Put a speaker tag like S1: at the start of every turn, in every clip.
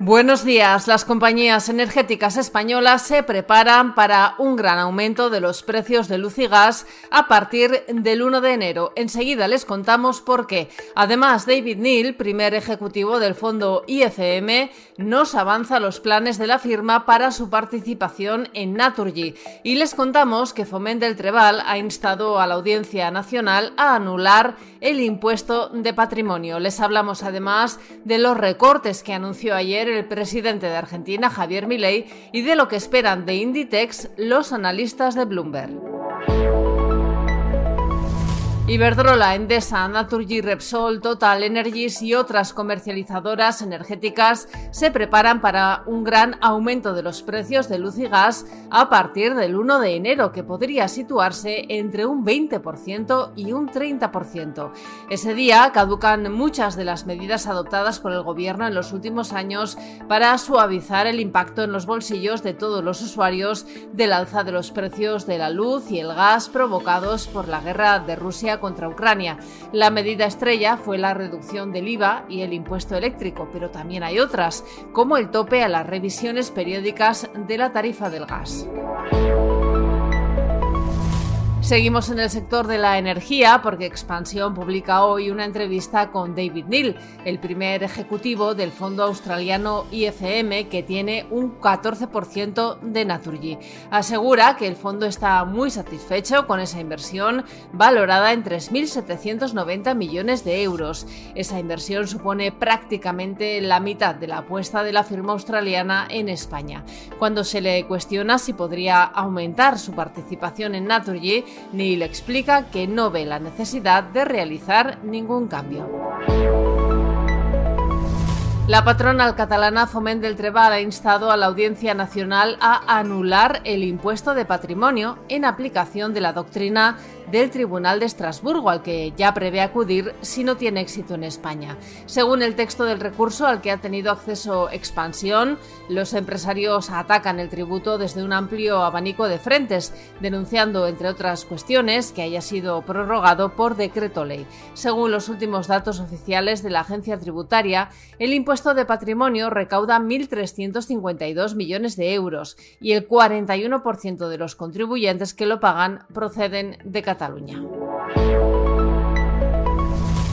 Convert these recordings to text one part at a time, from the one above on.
S1: Buenos días. Las compañías energéticas españolas se preparan para un gran aumento de los precios de luz y gas a partir del 1 de enero. Enseguida les contamos por qué. Además, David Neal, primer ejecutivo del fondo IFM, nos avanza los planes de la firma para su participación en Naturgy. Y les contamos que Foment del Trebal ha instado a la Audiencia Nacional a anular el impuesto de patrimonio. Les hablamos además de los recortes que anunció ayer el presidente de Argentina, Javier Milei, y de lo que esperan de Inditex los analistas de Bloomberg. Iberdrola, Endesa, Naturgy, Repsol, Total Energies y otras comercializadoras energéticas se preparan para un gran aumento de los precios de luz y gas a partir del 1 de enero, que podría situarse entre un 20% y un 30%. Ese día caducan muchas de las medidas adoptadas por el gobierno en los últimos años para suavizar el impacto en los bolsillos de todos los usuarios del alza de los precios de la luz y el gas provocados por la guerra de Rusia contra Ucrania. La medida estrella fue la reducción del IVA y el impuesto eléctrico, pero también hay otras, como el tope a las revisiones periódicas de la tarifa del gas. Seguimos en el sector de la energía porque Expansión publica hoy una entrevista con David Neal, el primer ejecutivo del fondo australiano IFM que tiene un 14% de Naturgy. Asegura que el fondo está muy satisfecho con esa inversión valorada en 3.790 millones de euros. Esa inversión supone prácticamente la mitad de la apuesta de la firma australiana en España. Cuando se le cuestiona si podría aumentar su participación en Naturgy, Neil explica que no ve la necesidad de realizar ningún cambio. La patronal catalana Foment del Trebal ha instado a la Audiencia Nacional a anular el impuesto de patrimonio en aplicación de la doctrina del Tribunal de Estrasburgo, al que ya prevé acudir si no tiene éxito en España. Según el texto del recurso al que ha tenido acceso Expansión, los empresarios atacan el tributo desde un amplio abanico de frentes, denunciando, entre otras cuestiones, que haya sido prorrogado por decreto ley. Según los últimos datos oficiales de la agencia tributaria, el impuesto de patrimonio recauda 1.352 millones de euros y el 41% de los contribuyentes que lo pagan proceden de Cataluña. Cataluña.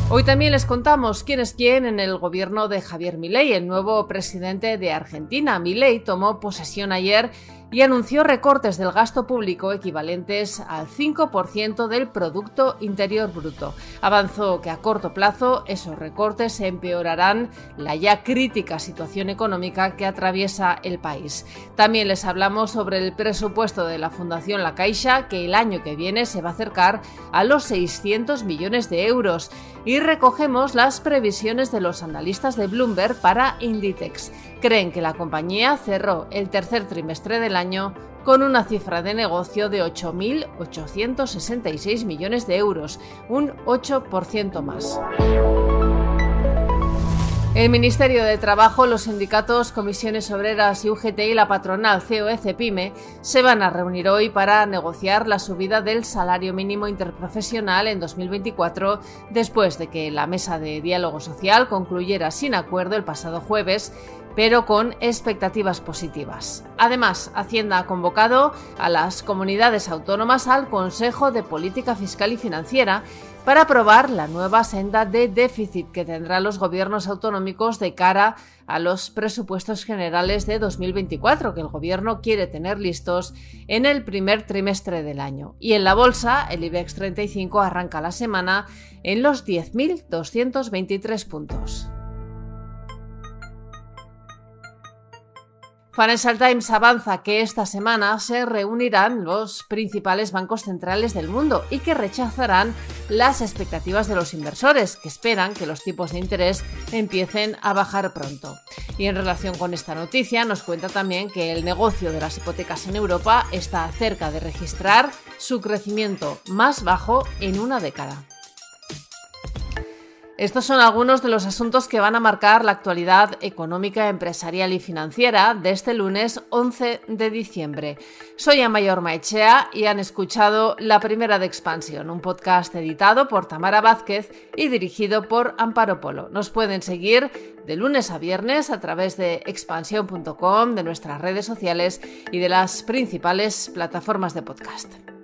S1: Hoy también les contamos quién es quién en el gobierno de Javier Milei, el nuevo presidente de Argentina. Milei tomó posesión ayer y anunció recortes del gasto público equivalentes al 5% del Producto Interior Bruto. Avanzó que a corto plazo esos recortes empeorarán la ya crítica situación económica que atraviesa el país. También les hablamos sobre el presupuesto de la Fundación La Caixa, que el año que viene se va a acercar a los 600 millones de euros. Y recogemos las previsiones de los analistas de Bloomberg para Inditex. Creen que la compañía cerró el tercer trimestre del año con una cifra de negocio de 8.866 millones de euros, un 8% más. El Ministerio de Trabajo, los sindicatos, comisiones obreras y UGT y la patronal COE-CEPIME se van a reunir hoy para negociar la subida del salario mínimo interprofesional en 2024 después de que la mesa de diálogo social concluyera sin acuerdo el pasado jueves pero con expectativas positivas. Además, Hacienda ha convocado a las comunidades autónomas al Consejo de Política Fiscal y Financiera para aprobar la nueva senda de déficit que tendrán los gobiernos autonómicos de cara a los presupuestos generales de 2024 que el gobierno quiere tener listos en el primer trimestre del año. Y en la bolsa, el IBEX 35 arranca la semana en los 10.223 puntos. Financial Times avanza que esta semana se reunirán los principales bancos centrales del mundo y que rechazarán las expectativas de los inversores, que esperan que los tipos de interés empiecen a bajar pronto. Y en relación con esta noticia, nos cuenta también que el negocio de las hipotecas en Europa está cerca de registrar su crecimiento más bajo en una década. Estos son algunos de los asuntos que van a marcar la actualidad económica, empresarial y financiera de este lunes 11 de diciembre. Soy Amayor Maechea y han escuchado La Primera de Expansión, un podcast editado por Tamara Vázquez y dirigido por Amparo Polo. Nos pueden seguir de lunes a viernes a través de expansión.com, de nuestras redes sociales y de las principales plataformas de podcast.